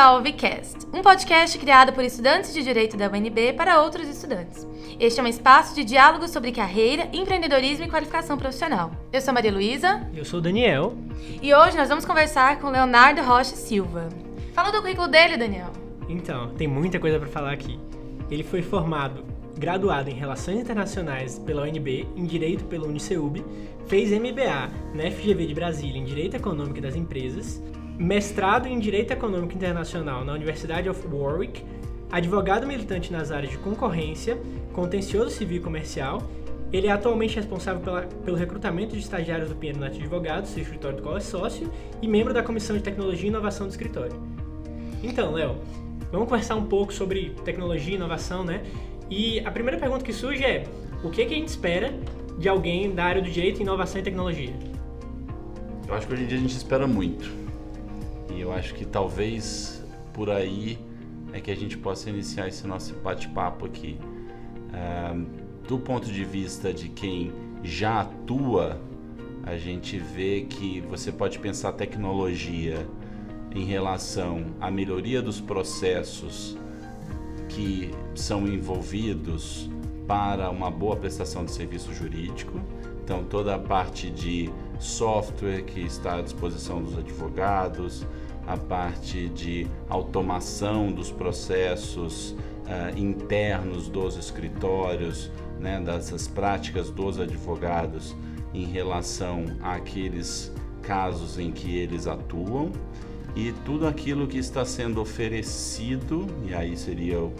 ao VCast, um podcast criado por estudantes de Direito da UNB para outros estudantes. Este é um espaço de diálogo sobre carreira, empreendedorismo e qualificação profissional. Eu sou Maria Luísa. Eu sou o Daniel. E hoje nós vamos conversar com Leonardo Rocha Silva. Fala do currículo dele, Daniel. Então, tem muita coisa para falar aqui. Ele foi formado, graduado em Relações Internacionais pela UNB, em Direito pela UniceuB, fez MBA na FGV de Brasília em Direito Econômico das Empresas, mestrado em Direito Econômico Internacional na University of Warwick, advogado militante nas áreas de concorrência, contencioso civil e comercial. Ele é atualmente responsável pela, pelo recrutamento de estagiários do Pinheiro Neto Advogados, seu escritório do qual é sócio, e membro da Comissão de Tecnologia e Inovação do escritório. Então, Léo, vamos conversar um pouco sobre tecnologia e inovação, né? E a primeira pergunta que surge é: o que, que a gente espera de alguém da área do direito, inovação e tecnologia? Eu acho que hoje em dia a gente espera muito. E eu acho que talvez por aí é que a gente possa iniciar esse nosso bate-papo aqui. Uh, do ponto de vista de quem já atua, a gente vê que você pode pensar tecnologia em relação à melhoria dos processos que são envolvidos para uma boa prestação de serviço jurídico. Então, toda a parte de software que está à disposição dos advogados, a parte de automação dos processos uh, internos dos escritórios, né, dessas práticas dos advogados em relação àqueles casos em que eles atuam e tudo aquilo que está sendo oferecido, e aí seria o,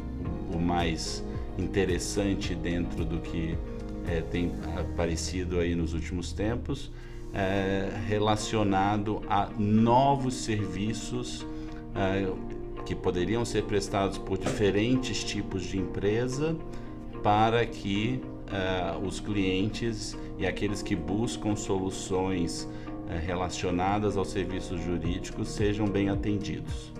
o mais interessante dentro do que é, tem aparecido aí nos últimos tempos, é, relacionado a novos serviços é, que poderiam ser prestados por diferentes tipos de empresa para que é, os clientes e aqueles que buscam soluções é, relacionadas aos serviços jurídicos sejam bem atendidos.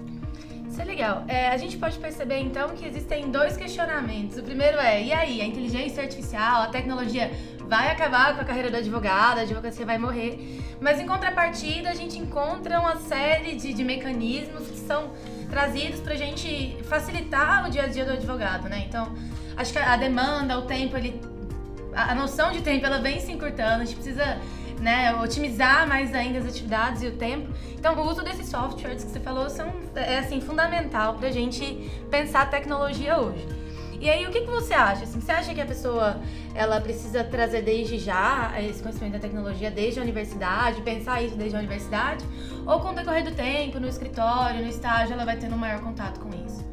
Isso é legal. É, a gente pode perceber então que existem dois questionamentos. O primeiro é: e aí, a inteligência artificial, a tecnologia vai acabar com a carreira do advogado, a advocacia vai morrer. Mas em contrapartida, a gente encontra uma série de, de mecanismos que são trazidos para a gente facilitar o dia a dia do advogado, né? Então, acho que a demanda, o tempo, ele, a noção de tempo, ela vem se encurtando. A gente precisa né, otimizar mais ainda as atividades e o tempo. Então, o uso desses softwares que você falou são, é assim, fundamental para a gente pensar a tecnologia hoje. E aí, o que, que você acha? Assim, você acha que a pessoa ela precisa trazer desde já esse conhecimento da tecnologia desde a universidade, pensar isso desde a universidade? Ou com o decorrer do tempo, no escritório, no estágio, ela vai tendo um maior contato com isso?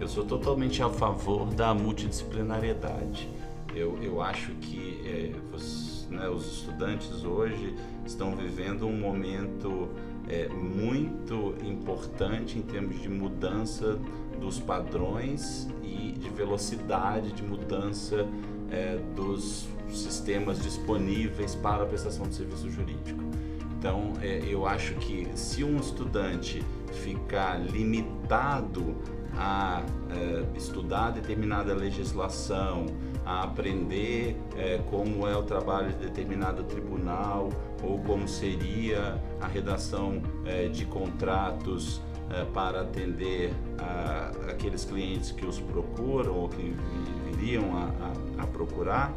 Eu sou totalmente a favor da multidisciplinariedade. Eu, eu acho que é, né, os estudantes hoje estão vivendo um momento é, muito importante em termos de mudança dos padrões e de velocidade de mudança é, dos sistemas disponíveis para a prestação de serviço jurídico. Então, é, eu acho que se um estudante ficar limitado a é, estudar determinada legislação, a aprender é, como é o trabalho de determinado tribunal ou como seria a redação é, de contratos é, para atender a, aqueles clientes que os procuram ou que viriam a, a, a procurar,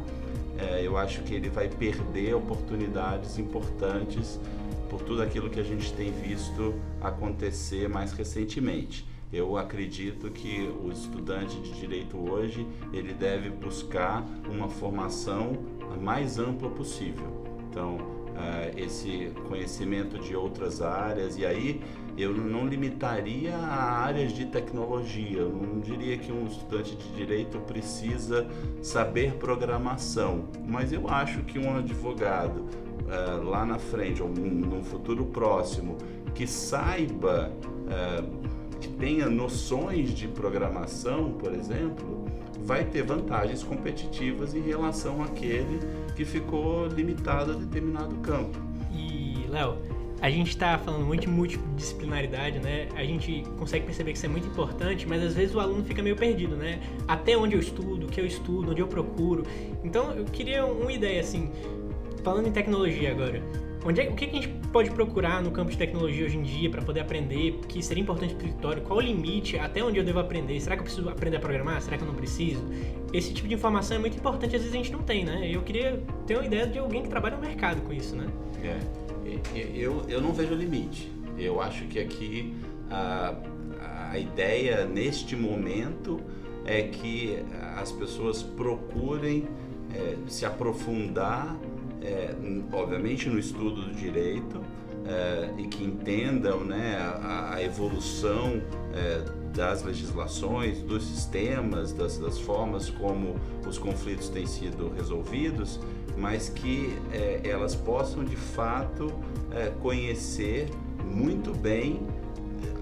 é, eu acho que ele vai perder oportunidades importantes por tudo aquilo que a gente tem visto acontecer mais recentemente. Eu acredito que o estudante de direito hoje ele deve buscar uma formação a mais ampla possível. Então, uh, esse conhecimento de outras áreas e aí eu não limitaria a áreas de tecnologia. Eu não diria que um estudante de direito precisa saber programação, mas eu acho que um advogado uh, lá na frente ou num futuro próximo que saiba uh, que tenha noções de programação, por exemplo, vai ter vantagens competitivas em relação àquele que ficou limitado a determinado campo. E, Léo, a gente está falando muito de multidisciplinaridade, né? A gente consegue perceber que isso é muito importante, mas às vezes o aluno fica meio perdido, né? Até onde eu estudo, o que eu estudo, onde eu procuro. Então, eu queria uma ideia assim, falando em tecnologia agora. Onde é, o que a gente pode procurar no campo de tecnologia hoje em dia para poder aprender que seria importante para o escritório? Qual o limite? Até onde eu devo aprender? Será que eu preciso aprender a programar? Será que eu não preciso? Esse tipo de informação é muito importante, às vezes a gente não tem, né? Eu queria ter uma ideia de alguém que trabalha no mercado com isso, né? É, eu, eu não vejo limite. Eu acho que aqui a, a ideia neste momento é que as pessoas procurem é, se aprofundar é, obviamente no estudo do direito é, e que entendam né, a, a evolução é, das legislações, dos sistemas, das, das, formas como os conflitos têm sido resolvidos, mas que é, elas possam de fato é, conhecer muito bem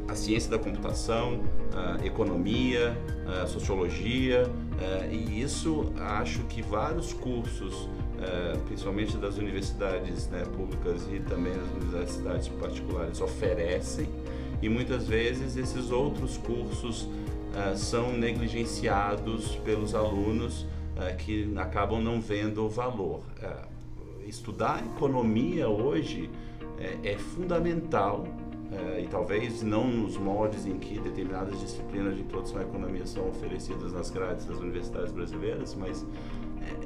a ciência da computação, a economia, a sociologia, é, e isso acho que vários cursos é, principalmente das universidades né, públicas e também das universidades particulares, oferecem e muitas vezes esses outros cursos é, são negligenciados pelos alunos é, que acabam não vendo o valor. É, estudar economia hoje é, é fundamental é, e talvez não nos moldes em que determinadas disciplinas de introdução à economia são oferecidas nas grades das universidades brasileiras, mas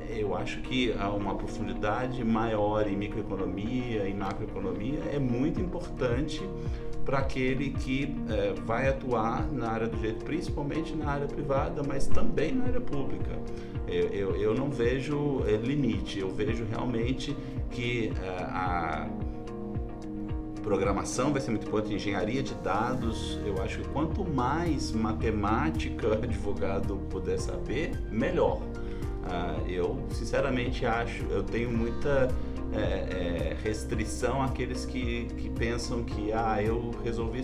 é, eu acho que uma profundidade maior em microeconomia, em macroeconomia, é muito importante para aquele que é, vai atuar na área do direito, principalmente na área privada, mas também na área pública. Eu, eu, eu não vejo é, limite, eu vejo realmente que é, a programação vai ser muito importante, engenharia de dados. Eu acho que quanto mais matemática advogado puder saber, melhor. Uh, eu sinceramente acho, eu tenho muita é, é, restrição àqueles que, que pensam que ah, eu resolvi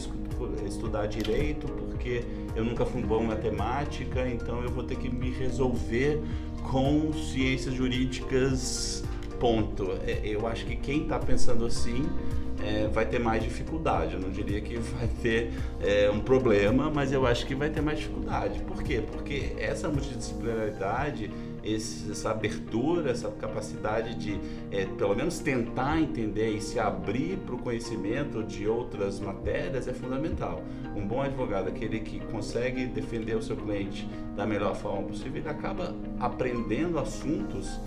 estudar direito porque eu nunca fui bom em matemática, então eu vou ter que me resolver com ciências jurídicas. Ponto. É, eu acho que quem está pensando assim é, vai ter mais dificuldade. Eu não diria que vai ter é, um problema, mas eu acho que vai ter mais dificuldade. Por quê? Porque essa multidisciplinaridade esse, essa abertura, essa capacidade de, é, pelo menos, tentar entender e se abrir para o conhecimento de outras matérias é fundamental. Um bom advogado, aquele que consegue defender o seu cliente da melhor forma possível, ele acaba aprendendo assuntos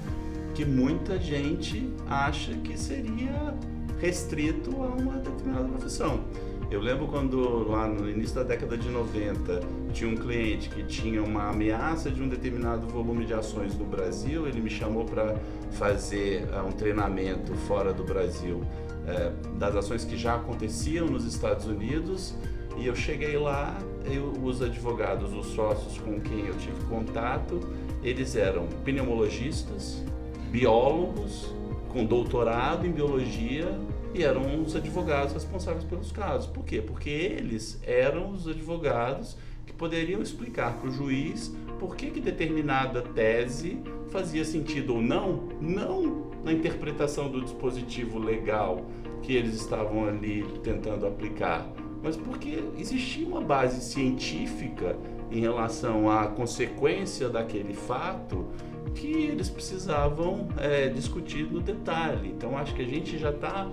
que muita gente acha que seria restrito a uma determinada profissão. Eu lembro quando lá no início da década de 90 tinha um cliente que tinha uma ameaça de um determinado volume de ações no Brasil, ele me chamou para fazer uh, um treinamento fora do Brasil uh, das ações que já aconteciam nos Estados Unidos e eu cheguei lá, eu, os advogados, os sócios com quem eu tive contato, eles eram pneumologistas, biólogos com doutorado em biologia e eram os advogados responsáveis pelos casos. Por quê? Porque eles eram os advogados que poderiam explicar para o juiz por que, que determinada tese fazia sentido ou não, não na interpretação do dispositivo legal que eles estavam ali tentando aplicar, mas porque existia uma base científica em relação à consequência daquele fato que eles precisavam é, discutir no detalhe. Então acho que a gente já está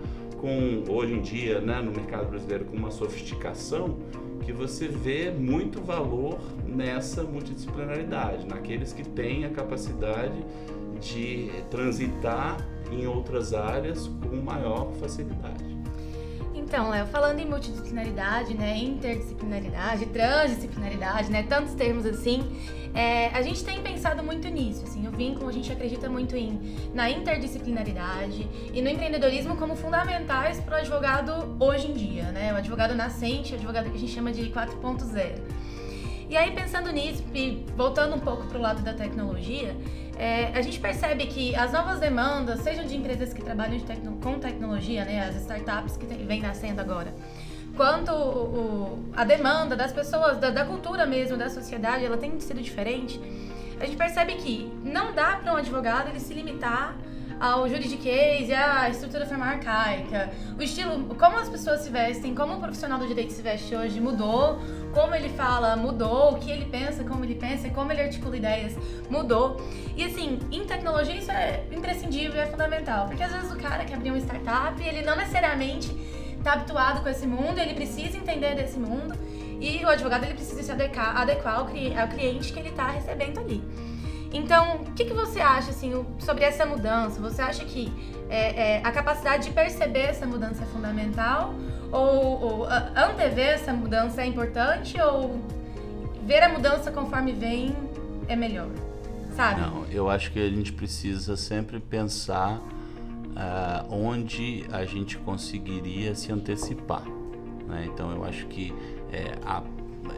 com hoje em dia, né, no mercado brasileiro, com uma sofisticação que você vê muito valor nessa multidisciplinaridade, naqueles que têm a capacidade de transitar em outras áreas com maior facilidade. Então, Léo, falando em multidisciplinaridade, né, interdisciplinaridade, transdisciplinaridade, né, tantos termos assim, é, a gente tem pensado muito nisso, assim, o vínculo a gente acredita muito em na interdisciplinaridade e no empreendedorismo como fundamentais para o advogado hoje em dia, né, o advogado nascente, o advogado que a gente chama de 4.0. E aí pensando nisso e voltando um pouco para o lado da tecnologia, é, a gente percebe que as novas demandas, sejam de empresas que trabalham tecno com tecnologia, né, as startups que vêm nascendo agora, quanto o, a demanda das pessoas, da, da, cultura mesmo, da sociedade, ela tem sido diferente, a gente percebe que não dá para um advogado ele se limitar ao juridiquês e à estrutura formal arcaica. O estilo, como as pessoas se vestem, como o profissional do direito se veste hoje mudou, como ele fala mudou, o que ele pensa, como ele pensa, como ele articula ideias mudou. E assim, em tecnologia isso é imprescindível, é fundamental, porque às vezes o cara que abriu uma startup, ele não necessariamente está habituado com esse mundo, ele precisa entender desse mundo e o advogado ele precisa se adequar, adequar ao, cliente que ele está recebendo ali. Então, o que, que você acha assim, sobre essa mudança? Você acha que é, é, a capacidade de perceber essa mudança é fundamental? Ou, ou antever essa mudança é importante? Ou ver a mudança conforme vem é melhor? Sabe? Não, eu acho que a gente precisa sempre pensar uh, onde a gente conseguiria se antecipar. Né? Então, eu acho que é, a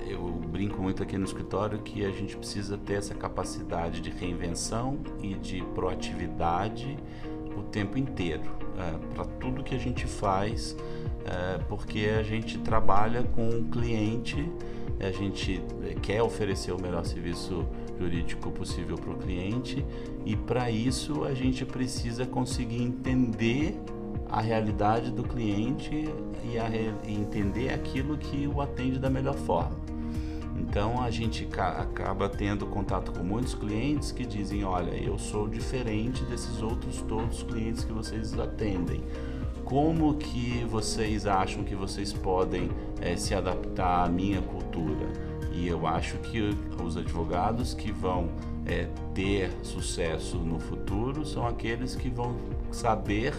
eu brinco muito aqui no escritório que a gente precisa ter essa capacidade de reinvenção e de proatividade o tempo inteiro é, para tudo que a gente faz, é, porque a gente trabalha com o cliente, a gente quer oferecer o melhor serviço jurídico possível para o cliente e para isso a gente precisa conseguir entender a realidade do cliente e, a, e entender aquilo que o atende da melhor forma. Então a gente acaba tendo contato com muitos clientes que dizem: olha, eu sou diferente desses outros todos os clientes que vocês atendem. Como que vocês acham que vocês podem é, se adaptar à minha cultura? E eu acho que os advogados que vão é, ter sucesso no futuro são aqueles que vão saber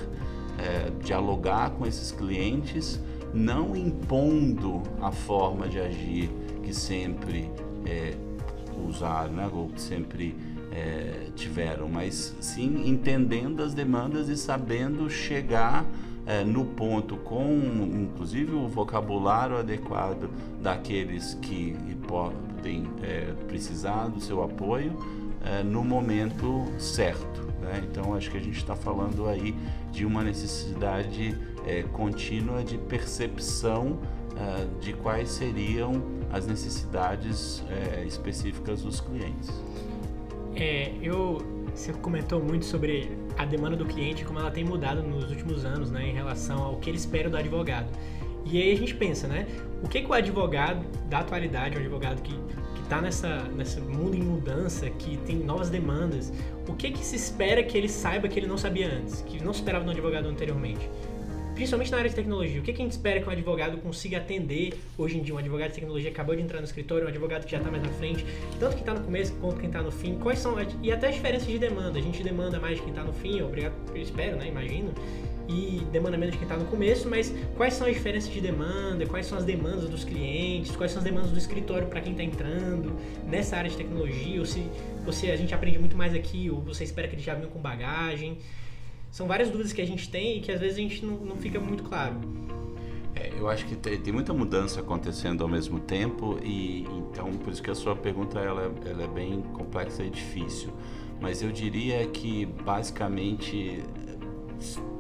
é, dialogar com esses clientes, não impondo a forma de agir que sempre é, usaram, né, ou que sempre é, tiveram, mas sim entendendo as demandas e sabendo chegar é, no ponto com, inclusive, o vocabulário adequado daqueles que podem é, precisar do seu apoio é, no momento certo. Né? Então, acho que a gente está falando aí de uma necessidade é, contínua de percepção é, de quais seriam as necessidades é, específicas dos clientes. É, eu, você comentou muito sobre a demanda do cliente, como ela tem mudado nos últimos anos, né, em relação ao que ele espera do advogado. E aí a gente pensa, né, o que, que o advogado da atualidade, um advogado que está nessa nesse mundo em mudança, que tem novas demandas, o que que se espera que ele saiba que ele não sabia antes, que não esperava no advogado anteriormente? Principalmente na área de tecnologia. O que, que a gente espera que um advogado consiga atender hoje em dia? Um advogado de tecnologia acabou de entrar no escritório, um advogado que já está mais na frente, tanto quem está no começo quanto quem está no fim. Quais são. E até as diferenças de demanda. A gente demanda mais de quem está no fim, obrigado, eu espero, né? Imagino e demanda menos de quem está no começo, mas quais são as diferenças de demanda, quais são as demandas dos clientes, quais são as demandas do escritório para quem está entrando nessa área de tecnologia, ou se, ou se a gente aprende muito mais aqui, ou você espera que eles já venham com bagagem. São várias dúvidas que a gente tem e que às vezes a gente não, não fica muito claro. É, eu acho que tem, tem, muita mudança acontecendo ao mesmo tempo e então por isso que a sua pergunta ela, ela é bem complexa e difícil. Mas eu diria que basicamente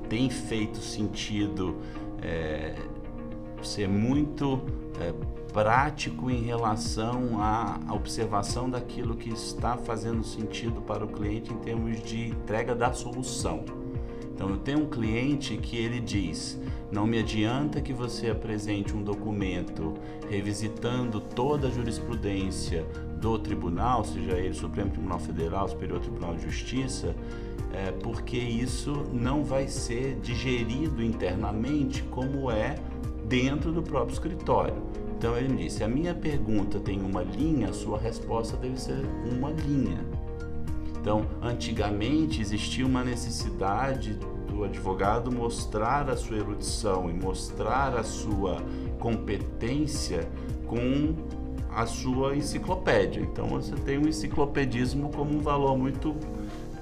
tem feito sentido é, ser muito é, prático em relação à observação daquilo que está fazendo sentido para o cliente em termos de entrega da solução. Então, eu tenho um cliente que ele diz: não me adianta que você apresente um documento revisitando toda a jurisprudência do tribunal, seja ele Supremo Tribunal Federal, Superior Tribunal de Justiça, é, porque isso não vai ser digerido internamente como é dentro do próprio escritório. Então ele me disse: a minha pergunta tem uma linha, a sua resposta deve ser uma linha. Então, antigamente existia uma necessidade do advogado mostrar a sua erudição e mostrar a sua competência com a sua enciclopédia. Então, você tem o enciclopedismo como um valor muito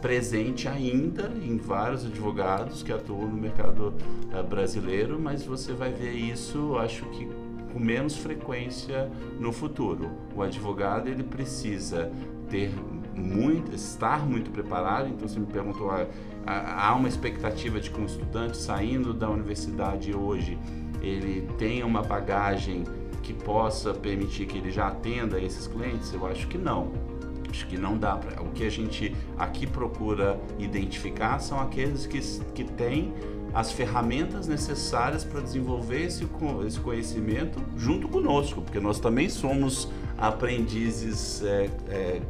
presente ainda em vários advogados que atuam no mercado uh, brasileiro, mas você vai ver isso, acho que com menos frequência no futuro. O advogado ele precisa ter muito, estar muito preparado. Então você me perguntou, há, há uma expectativa de que um estudante saindo da universidade hoje ele tenha uma bagagem que possa permitir que ele já atenda esses clientes? Eu acho que não. Acho que não dá para. O que a gente aqui procura identificar são aqueles que, que têm as ferramentas necessárias para desenvolver esse, esse conhecimento junto conosco, porque nós também somos aprendizes é, é,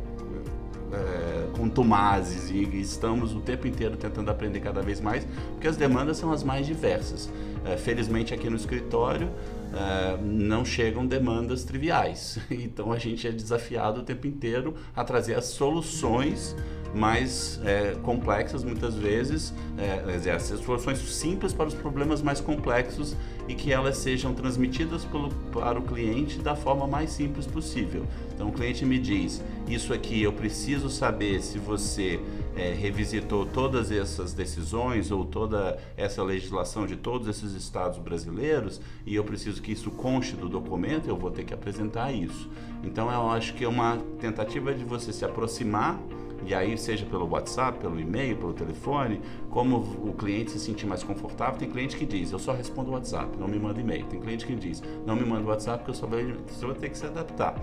é, contumazes e estamos o tempo inteiro tentando aprender cada vez mais, porque as demandas são as mais diversas. É, felizmente aqui no escritório é, não chegam demandas triviais, então a gente é desafiado o tempo inteiro a trazer as soluções mais é, complexas muitas vezes, é, as soluções simples para os problemas mais complexos e que elas sejam transmitidas pelo, para o cliente da forma mais simples possível. Então o cliente me diz, isso aqui eu preciso saber se você é, revisitou todas essas decisões ou toda essa legislação de todos esses estados brasileiros e eu preciso que isso conste do documento, eu vou ter que apresentar isso. Então eu acho que é uma tentativa de você se aproximar e aí seja pelo WhatsApp, pelo e-mail, pelo telefone, como o cliente se sentir mais confortável. Tem cliente que diz, eu só respondo WhatsApp, não me manda e-mail. Tem cliente que diz, não me manda WhatsApp porque eu só vou, só vou ter que se adaptar.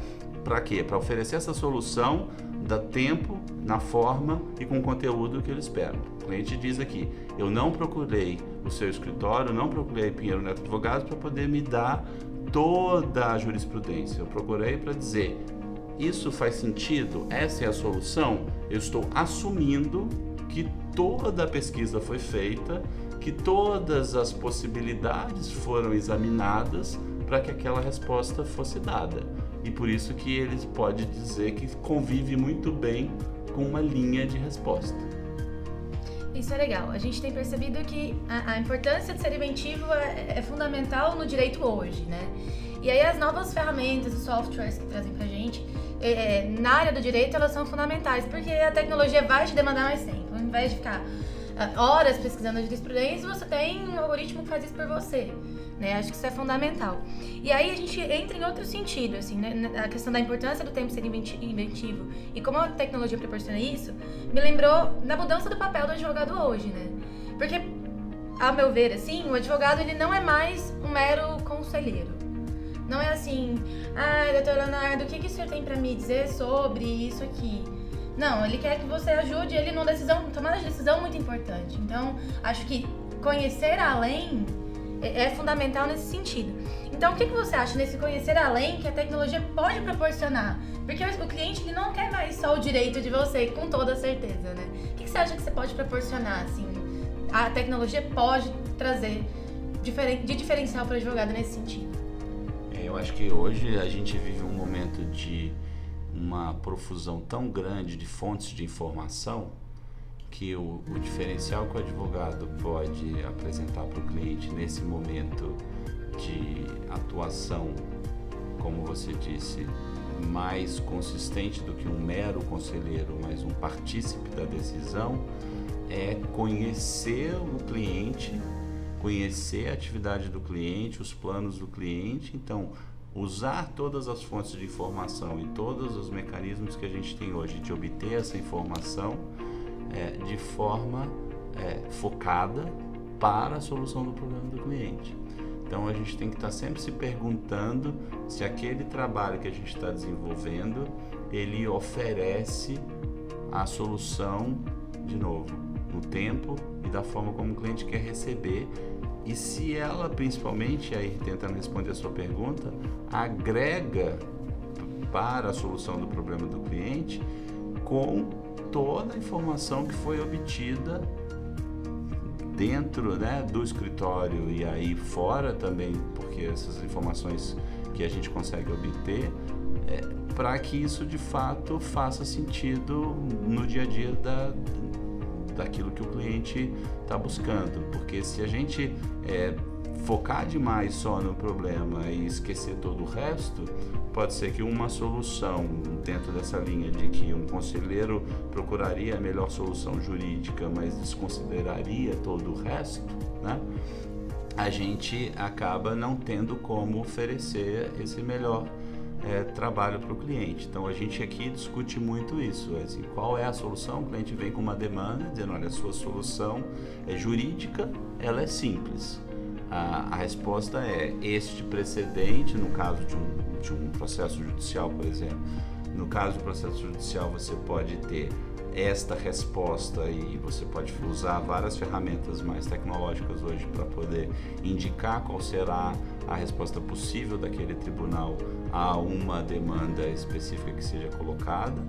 Para quê? Para oferecer essa solução da tempo, na forma e com o conteúdo que ele espera. O cliente diz aqui, eu não procurei o seu escritório, não procurei Pinheiro Neto Advogados para poder me dar toda a jurisprudência. Eu procurei para dizer, isso faz sentido? Essa é a solução? Eu estou assumindo que toda a pesquisa foi feita, que todas as possibilidades foram examinadas para que aquela resposta fosse dada. E por isso que ele pode dizer que convive muito bem com uma linha de resposta. Isso é legal. A gente tem percebido que a, a importância de ser inventivo é, é, fundamental no direito hoje, né? E aí as novas ferramentas e softwares que trazem pra gente, é, é, na área do direito, elas são fundamentais, porque a tecnologia vai te demandar mais tempo. Ao invés de ficar uh, horas pesquisando a jurisprudência, você tem um algoritmo que faz isso por você. Né? Acho que isso é fundamental. E aí a gente entra em outro sentido, assim, né? a questão da importância do tempo ser inventivo e como a tecnologia proporciona isso, me lembrou da mudança do papel do advogado hoje, né? Porque, a meu ver, assim, o advogado ele não é mais um mero conselheiro. Não é assim, ah, doutor Leonardo, o que, que o senhor tem para me dizer sobre isso aqui? Não, ele quer que você ajude ele numa decisão, tomada de decisão muito importante. Então, acho que conhecer além é, é fundamental nesse sentido. Então, o que, que você acha nesse conhecer além que a tecnologia pode proporcionar? Porque o cliente ele não quer mais só o direito de você, com toda certeza, né? O que, que você acha que você pode proporcionar, assim? A tecnologia pode trazer de diferencial para o advogado nesse sentido? Eu acho que hoje a gente vive um momento de uma profusão tão grande de fontes de informação que o, o diferencial que o advogado pode apresentar para o cliente nesse momento de atuação, como você disse, mais consistente do que um mero conselheiro, mas um partícipe da decisão, é conhecer o cliente, conhecer a atividade do cliente, os planos do cliente. Então, usar todas as fontes de informação e todos os mecanismos que a gente tem hoje de obter essa informação é, de forma é, focada para a solução do problema do cliente. Então a gente tem que estar sempre se perguntando se aquele trabalho que a gente está desenvolvendo ele oferece a solução de novo no tempo e da forma como o cliente quer receber e se ela principalmente aí tentando responder a sua pergunta agrega para a solução do problema do cliente com toda a informação que foi obtida dentro né, do escritório e aí fora também, porque essas informações que a gente consegue obter, é, para que isso de fato faça sentido no dia a dia da, daquilo que o cliente está buscando. Porque se a gente é, focar demais só no problema e esquecer todo o resto, pode ser que uma solução dentro dessa linha de que um conselheiro procuraria a melhor solução jurídica, mas desconsideraria todo o resto, né? a gente acaba não tendo como oferecer esse melhor é, trabalho para o cliente. Então a gente aqui discute muito isso, assim, qual é a solução? O cliente vem com uma demanda dizendo, olha, a sua solução é jurídica, ela é simples. A, a resposta é este precedente, no caso de um de um processo judicial, por exemplo, No caso do processo judicial, você pode ter esta resposta e você pode usar várias ferramentas mais tecnológicas hoje para poder indicar qual será a resposta possível daquele tribunal a uma demanda específica que seja colocada.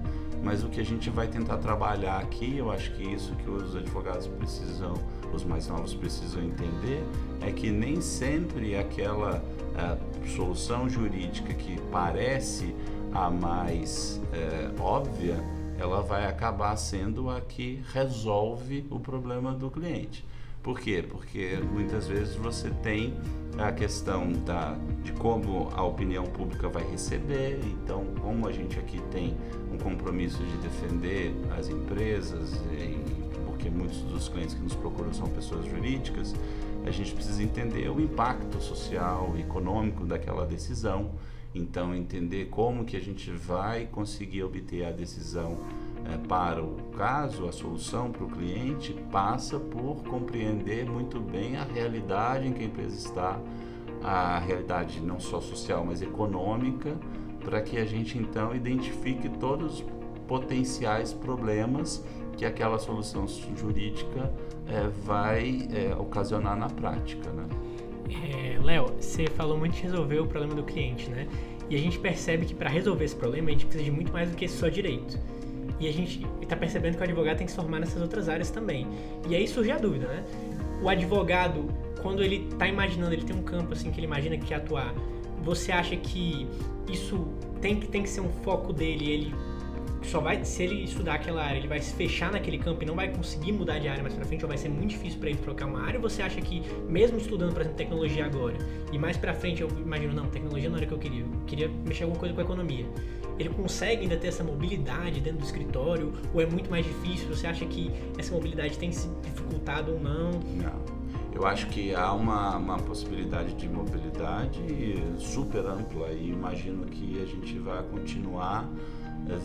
Mas o que a gente vai tentar trabalhar aqui, eu acho que isso que os advogados precisam, os mais novos precisam entender, é que nem sempre aquela uh, solução jurídica que parece a mais uh, óbvia, ela vai acabar sendo a que resolve o problema do cliente. Por quê? Porque muitas vezes você tem a questão da, de como a opinião pública vai receber, então, como a gente aqui tem um compromisso de defender as empresas, porque muitos dos clientes que nos procuram são pessoas jurídicas, a gente precisa entender o impacto social econômico daquela decisão. Então, entender como que a gente vai conseguir obter a decisão é, para o caso, a solução para o cliente passa por compreender muito bem a realidade em que a empresa está, a realidade não só social, mas econômica, para que a gente então identifique todos os potenciais problemas que aquela solução jurídica é, vai é, ocasionar na prática. Né? É, Léo, você falou muito de resolver o problema do cliente, né? E a gente percebe que para resolver esse problema a gente precisa de muito mais do que só direito. E a gente está percebendo que o advogado tem que se formar nessas outras áreas também. E aí surge a dúvida, né? O advogado, quando ele está imaginando, ele tem um campo assim que ele imagina que quer atuar, você acha que isso tem que, tem que ser um foco dele, ele só vai, se ele estudar aquela área, ele vai se fechar naquele campo e não vai conseguir mudar de área mais pra frente, ou vai ser muito difícil para ele trocar uma área, ou você acha que, mesmo estudando, por exemplo, tecnologia agora, e mais pra frente eu imagino, não, tecnologia não era o que eu queria, eu queria mexer alguma coisa com economia. Ele consegue ainda ter essa mobilidade dentro do escritório, ou é muito mais difícil? Você acha que essa mobilidade tem se dificultado ou não? Não. Eu acho que há uma, uma possibilidade de mobilidade super ampla e imagino que a gente vai continuar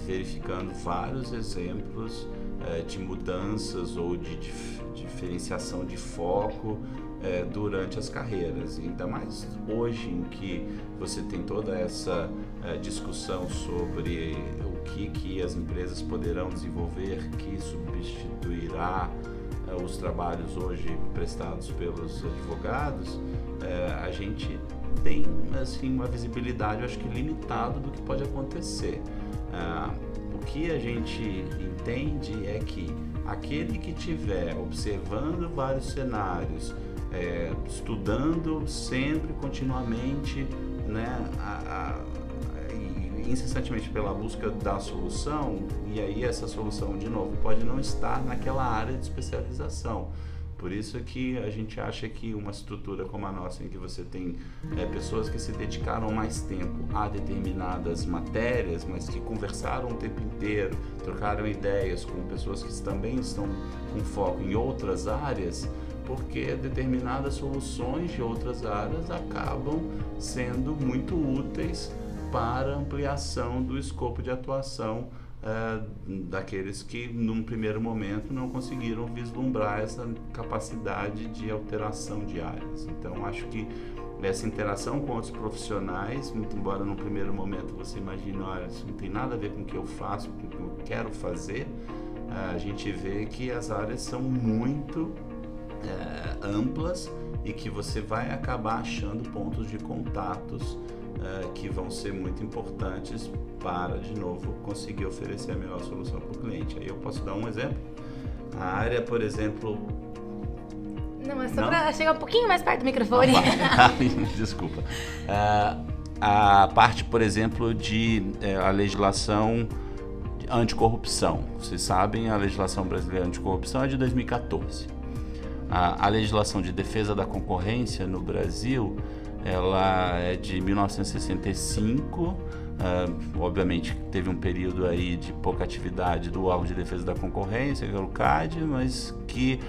verificando vários exemplos é, de mudanças ou de dif diferenciação de foco é, durante as carreiras. Ainda mais hoje em que você tem toda essa discussão sobre o que, que as empresas poderão desenvolver que substituirá os trabalhos hoje prestados pelos advogados, a gente tem assim uma visibilidade, eu acho que limitada do que pode acontecer. Ah, o que a gente entende é que aquele que tiver observando vários cenários, é, estudando sempre, continuamente, né, a, a, incessantemente pela busca da solução, e aí essa solução, de novo, pode não estar naquela área de especialização por isso que a gente acha que uma estrutura como a nossa, em que você tem é, pessoas que se dedicaram mais tempo a determinadas matérias, mas que conversaram o tempo inteiro, trocaram ideias com pessoas que também estão com foco em outras áreas, porque determinadas soluções de outras áreas acabam sendo muito úteis para ampliação do escopo de atuação é, daqueles que, num primeiro momento, não conseguiram vislumbrar essa capacidade de alteração de áreas. Então, acho que essa interação com outros profissionais, muito embora no primeiro momento você imagine, olha, isso não tem nada a ver com o que eu faço, com o que eu quero fazer, a gente vê que as áreas são muito é, amplas e que você vai acabar achando pontos de contatos é, que vão ser muito importantes para, de novo, conseguir oferecer a melhor solução para o cliente. Aí eu posso dar um exemplo. A área, por exemplo. Não, é só para chegar um pouquinho mais perto do microfone. Desculpa. Uh, a parte, por exemplo, de uh, a legislação anticorrupção. Vocês sabem, a legislação brasileira anticorrupção é de 2014. A, a legislação de defesa da concorrência no Brasil ela é de 1965. Uh, obviamente teve um período aí de pouca atividade do órgão de defesa da concorrência, que é o CAD, mas que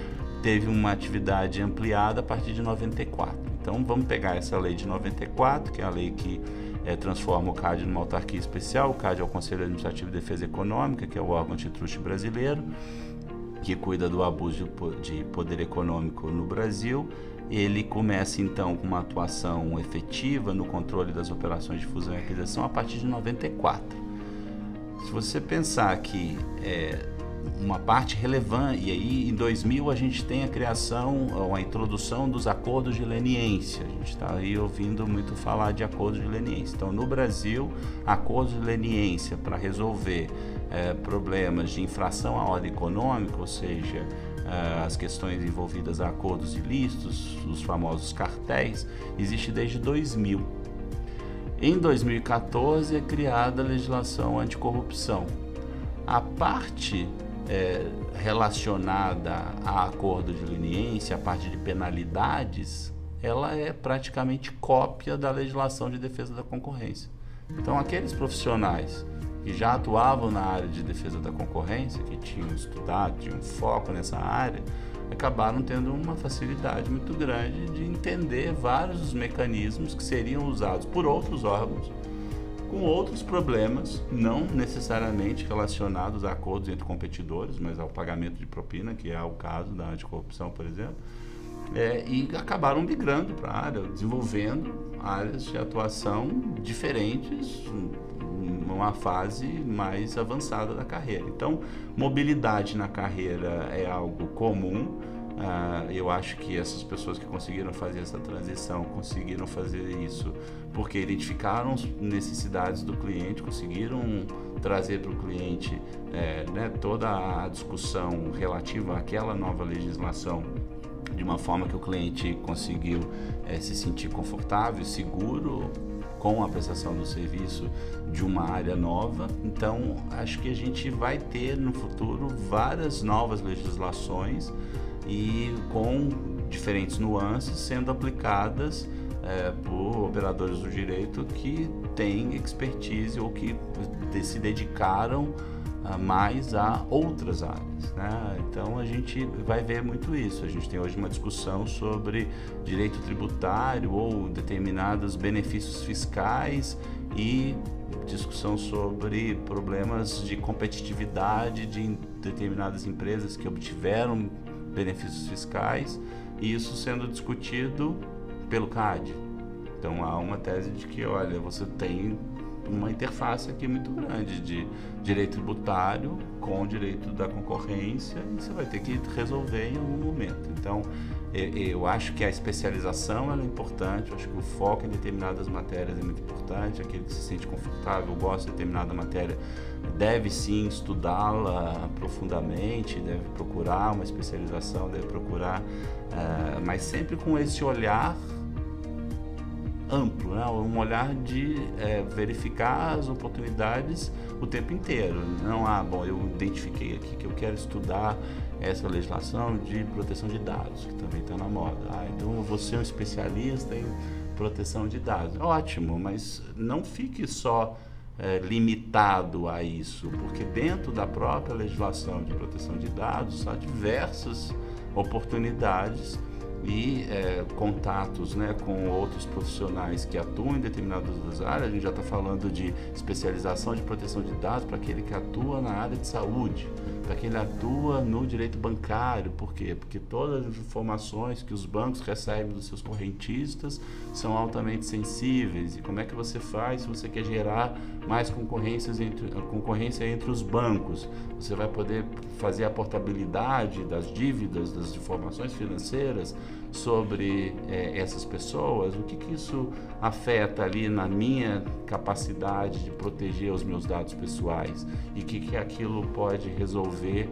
teve uma atividade ampliada a partir de 94. Então vamos pegar essa lei de 94, que é a lei que é, transforma o CAD numa autarquia especial. O CAD é o Conselho Administrativo de Defesa Econômica, que é o órgão antitruste brasileiro, que cuida do abuso de poder econômico no Brasil ele começa então com uma atuação efetiva no controle das operações de fusão e aquisição a partir de 94. Se você pensar que é, uma parte relevante, e aí em 2000 a gente tem a criação, ou a introdução dos acordos de leniência. A gente está aí ouvindo muito falar de acordos de leniência. Então, no Brasil, acordos de leniência para resolver é, problemas de infração à ordem econômica, ou seja, as questões envolvidas a acordos ilícitos, os famosos cartéis, existe desde 2000. Em 2014 é criada a legislação anticorrupção. A parte é, relacionada a acordo de leniência, a parte de penalidades, ela é praticamente cópia da legislação de defesa da concorrência. Então, aqueles profissionais que já atuavam na área de defesa da concorrência, que tinham estudado, tinham foco nessa área, acabaram tendo uma facilidade muito grande de entender vários dos mecanismos que seriam usados por outros órgãos com outros problemas, não necessariamente relacionados a acordos entre competidores, mas ao pagamento de propina, que é o caso da anticorrupção, por exemplo, é, e acabaram migrando para a área, desenvolvendo áreas de atuação diferentes numa fase mais avançada da carreira. Então, mobilidade na carreira é algo comum. Uh, eu acho que essas pessoas que conseguiram fazer essa transição conseguiram fazer isso porque identificaram necessidades do cliente, conseguiram trazer para o cliente é, né, toda a discussão relativa àquela nova legislação de uma forma que o cliente conseguiu é, se sentir confortável, seguro com a prestação do serviço de uma área nova. Então, acho que a gente vai ter no futuro várias novas legislações e com diferentes nuances sendo aplicadas é, por operadores do direito que têm expertise ou que se dedicaram mais a outras áreas. Né? Então a gente vai ver muito isso. A gente tem hoje uma discussão sobre direito tributário ou determinados benefícios fiscais e discussão sobre problemas de competitividade de determinadas empresas que obtiveram benefícios fiscais e isso sendo discutido pelo CAD. Então há uma tese de que, olha, você tem uma interface aqui muito grande de direito tributário com direito da concorrência e você vai ter que resolver em algum momento. Então, eu acho que a especialização é importante, eu acho que o foco em determinadas matérias é muito importante, aquele que se sente confortável, gosta de determinada matéria, deve sim estudá-la profundamente, deve procurar uma especialização, deve procurar, uh, mas sempre com esse olhar amplo, né? um olhar de é, verificar as oportunidades o tempo inteiro. Não, ah, bom, eu identifiquei aqui que eu quero estudar essa legislação de proteção de dados, que também está na moda. Ah, então eu vou ser um especialista em proteção de dados. Ótimo, mas não fique só é, limitado a isso, porque dentro da própria legislação de proteção de dados há diversas oportunidades e é, contatos né, com outros profissionais que atuam em determinadas áreas. A gente já está falando de especialização de proteção de dados para aquele que atua na área de saúde, para quem atua no direito bancário. Por quê? Porque todas as informações que os bancos recebem dos seus correntistas são altamente sensíveis. E como é que você faz se você quer gerar mais concorrências entre, concorrência entre os bancos? Você vai poder fazer a portabilidade das dívidas, das informações financeiras sobre é, essas pessoas, o que, que isso afeta ali na minha capacidade de proteger os meus dados pessoais e o que, que aquilo pode resolver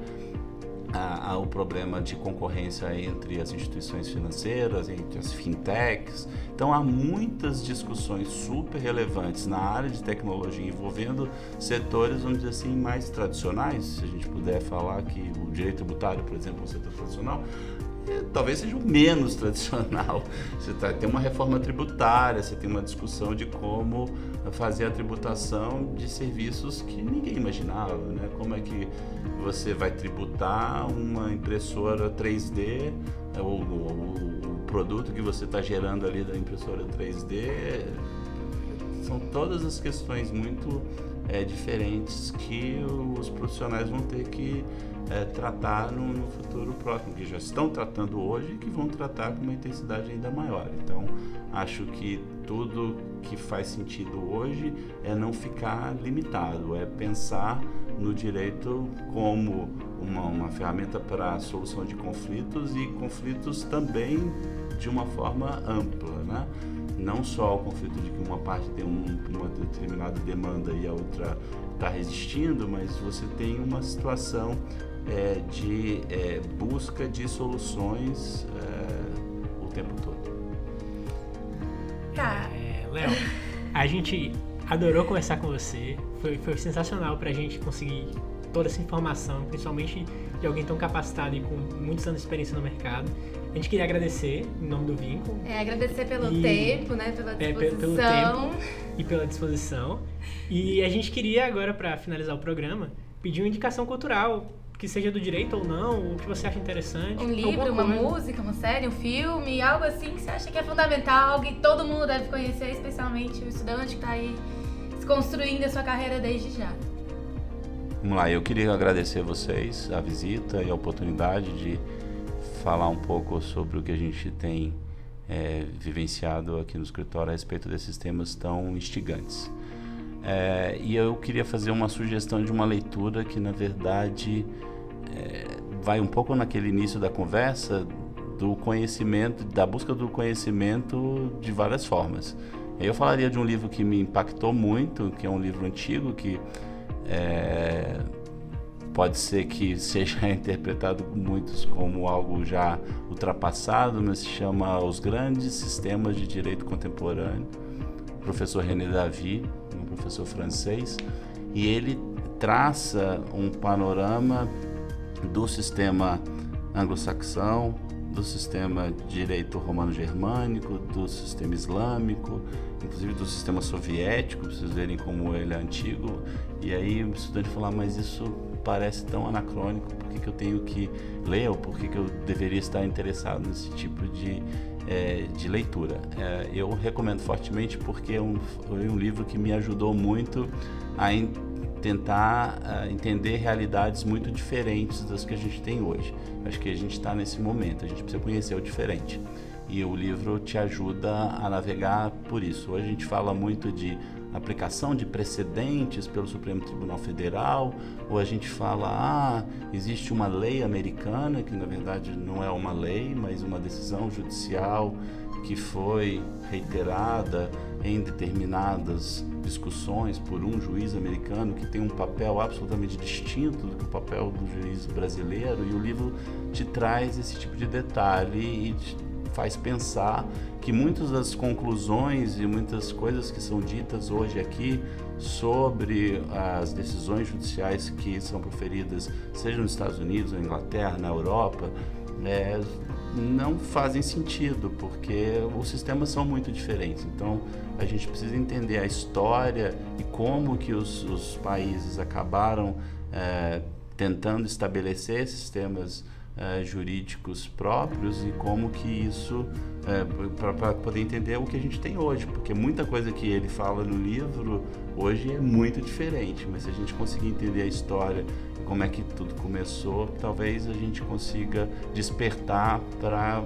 a, a, o problema de concorrência entre as instituições financeiras, entre as fintechs. Então há muitas discussões super relevantes na área de tecnologia envolvendo setores, vamos dizer assim, mais tradicionais. Se a gente puder falar que o direito tributário, por exemplo, é um setor tradicional, talvez seja o menos tradicional. Você tá, tem uma reforma tributária, você tem uma discussão de como fazer a tributação de serviços que ninguém imaginava, né? Como é que você vai tributar uma impressora 3D, ou, o, o produto que você está gerando ali da impressora 3D, são todas as questões muito é, diferentes que os profissionais vão ter que é, tratar no, no, futuro próximo, que já estão tratando hoje e que vão tratar com uma intensidade ainda maior. Então, acho que tudo que faz sentido hoje é não ficar limitado, é pensar no direito como uma, uma ferramenta para a solução de conflitos e conflitos também de uma forma ampla, né? Não só o conflito de que uma parte tem um, uma determinada demanda e a outra está resistindo, mas você tem uma situação é, de é, busca de soluções é, o tempo todo. Tá. Léo, a gente adorou conversar com você. Foi, foi sensacional para a gente conseguir toda essa informação, principalmente de alguém tão capacitado e com muitos anos de experiência no mercado. A gente queria agradecer em nome do Vínculo. É, agradecer pelo e, tempo, né? Pela disposição. É, pelo tempo e pela disposição. E a gente queria agora, para finalizar o programa, pedir uma indicação cultural que seja do direito ou não, o que você acha interessante. Um livro, uma música, uma série, um filme, algo assim que você acha que é fundamental, que todo mundo deve conhecer, especialmente o estudante que está aí construindo a sua carreira desde já. Vamos lá, eu queria agradecer a vocês a visita e a oportunidade de falar um pouco sobre o que a gente tem é, vivenciado aqui no escritório a respeito desses temas tão instigantes. É, e eu queria fazer uma sugestão de uma leitura que, na verdade, é, vai um pouco naquele início da conversa do conhecimento, da busca do conhecimento de várias formas. Eu falaria de um livro que me impactou muito, que é um livro antigo que é, pode ser que seja interpretado por muitos como algo já ultrapassado, mas se chama Os Grandes Sistemas de Direito Contemporâneo, professor René Davy, um professor francês, e ele traça um panorama do sistema anglo-saxão, do sistema direito romano-germânico, do sistema islâmico, inclusive do sistema soviético, para vocês verem como ele é antigo. E aí o estudante falar, mas isso parece tão anacrônico, por que, que eu tenho que ler ou por que, que eu deveria estar interessado nesse tipo de, é, de leitura? É, eu recomendo fortemente porque é um, foi um livro que me ajudou muito a tentar uh, entender realidades muito diferentes das que a gente tem hoje. Acho que a gente está nesse momento, a gente precisa conhecer o diferente. E o livro te ajuda a navegar por isso. Hoje a gente fala muito de aplicação de precedentes pelo Supremo Tribunal Federal, ou a gente fala, ah, existe uma lei americana, que na verdade não é uma lei, mas uma decisão judicial que foi reiterada em determinadas discussões por um juiz americano que tem um papel absolutamente distinto do que o papel do juiz brasileiro e o livro te traz esse tipo de detalhe e te faz pensar que muitas das conclusões e muitas coisas que são ditas hoje aqui sobre as decisões judiciais que são proferidas, seja nos Estados Unidos, na Inglaterra, na Europa, é, não fazem sentido, porque os sistemas são muito diferentes. Então, a gente precisa entender a história e como que os, os países acabaram é, tentando estabelecer sistemas é, jurídicos próprios e como que isso é, para poder entender o que a gente tem hoje, porque muita coisa que ele fala no livro hoje é muito diferente, mas se a gente conseguir entender a história como é que tudo começou, talvez a gente consiga despertar para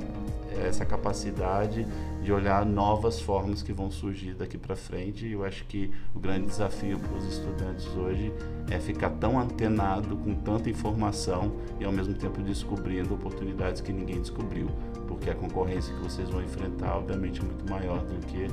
essa capacidade de olhar novas formas que vão surgir daqui para frente. E eu acho que o grande desafio para os estudantes hoje é ficar tão antenado com tanta informação e ao mesmo tempo descobrindo oportunidades que ninguém descobriu, porque a concorrência que vocês vão enfrentar, obviamente, é muito maior do que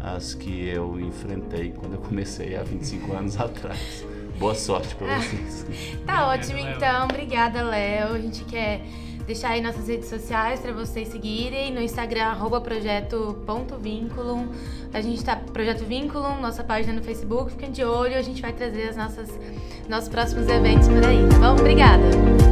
as que eu enfrentei quando eu comecei há 25 anos atrás. Boa sorte para vocês. tá ótimo, então. Obrigada, Léo. A gente quer deixar aí nossas redes sociais para vocês seguirem. No Instagram, arroba projeto.vínculo. A gente tá Projeto Vínculo, nossa página no Facebook. Fiquem de olho, a gente vai trazer as nossas, nossos próximos eventos por aí, tá bom? Obrigada.